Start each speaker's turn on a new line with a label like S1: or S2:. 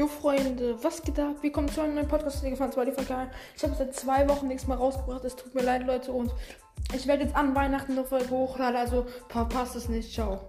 S1: Jo Freunde, was geht ab? Willkommen zu einem neuen Podcast-Folge von Spotify. Ich habe seit zwei Wochen nichts mehr rausgebracht. Es tut mir leid, Leute. Und ich werde jetzt an Weihnachten noch Folge hochladen. Also verpasst es nicht. Ciao.